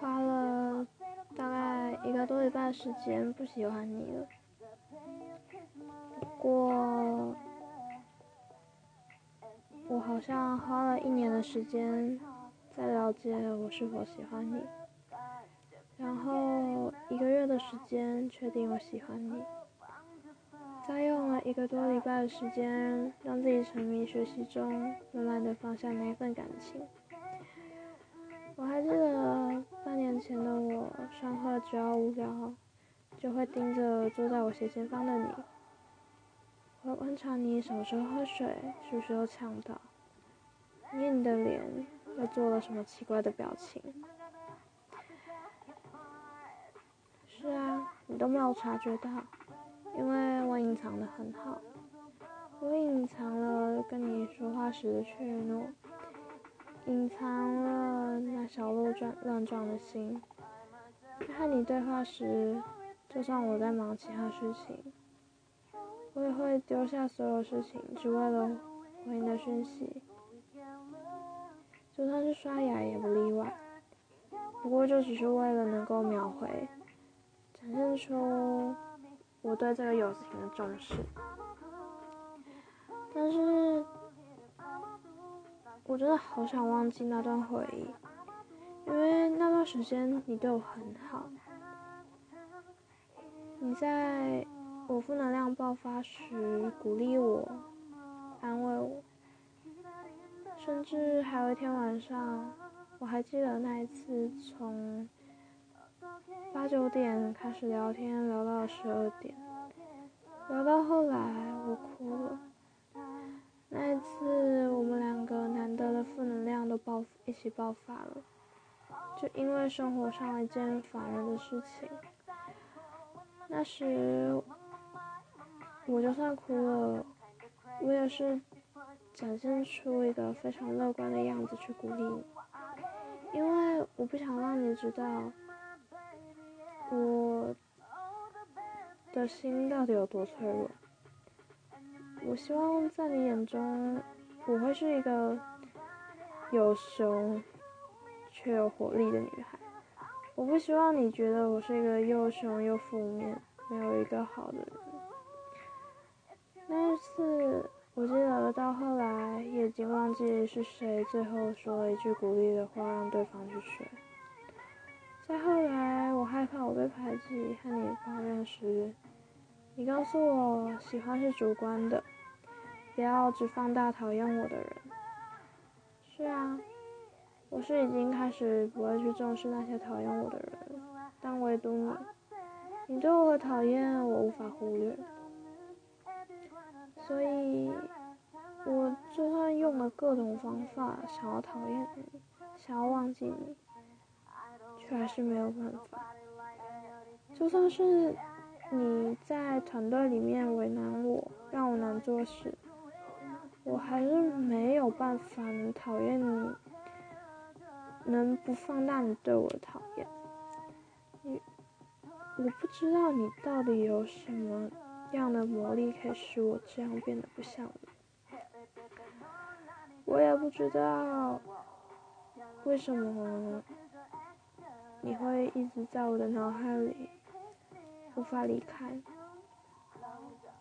花了大概一个多礼拜的时间不喜欢你了。不过，我好像花了一年的时间在了解我是否喜欢你，然后一个月的时间确定我喜欢你，再用了一个多礼拜的时间让自己沉迷学习中，慢慢的放下那份感情。我还记得半年前的我，上课只要无聊，就会盯着坐在我斜前方的你，我观察你什么时候喝水，是不是又呛到，捏你的脸，又做了什么奇怪的表情。是啊，你都没有察觉到，因为我隐藏的很好，我隐藏了跟你说话时的怯懦。隐藏了那小鹿乱乱撞的心。和你对话时，就算我在忙其他事情，我也会丢下所有事情，只为了回你的讯息。就算是刷牙也不例外。不过就只是为了能够秒回，展现出我对这个友情的重视。但是。我真的好想忘记那段回忆，因为那段时间你对我很好。你在我负能量爆发时鼓励我、安慰我，甚至还有一天晚上，我还记得那一次从八九点开始聊天，聊到十二点，聊到后来我哭了。那一次，爆一起爆发了，就因为生活上一件烦人的事情。那时，我就算哭了，我也是展现出一个非常乐观的样子去鼓励你，因为我不想让你知道我的心到底有多脆弱。我希望在你眼中，我会是一个有熊却有活力的女孩。我不希望你觉得我是一个又凶又负面、没有一个好的人。那一次，我记得到后来已经忘记是谁最后说了一句鼓励的话，让对方去睡。再后来，我害怕我被排挤，和你抱怨时。你告诉我，喜欢是主观的，不要只放大讨厌我的人。是啊，我是已经开始不会去重视那些讨厌我的人，但唯独你，你对我的讨厌我无法忽略。所以，我就算用了各种方法想要讨厌你，想要忘记你，却还是没有办法。就算是。你在团队里面为难我，让我难做事，我还是没有办法能讨厌你，能不放大你对我的讨厌。你，我不知道你到底有什么样的魔力可以使我这样变得不像你，我也不知道为什么你会一直在我的脑海里。无法离开。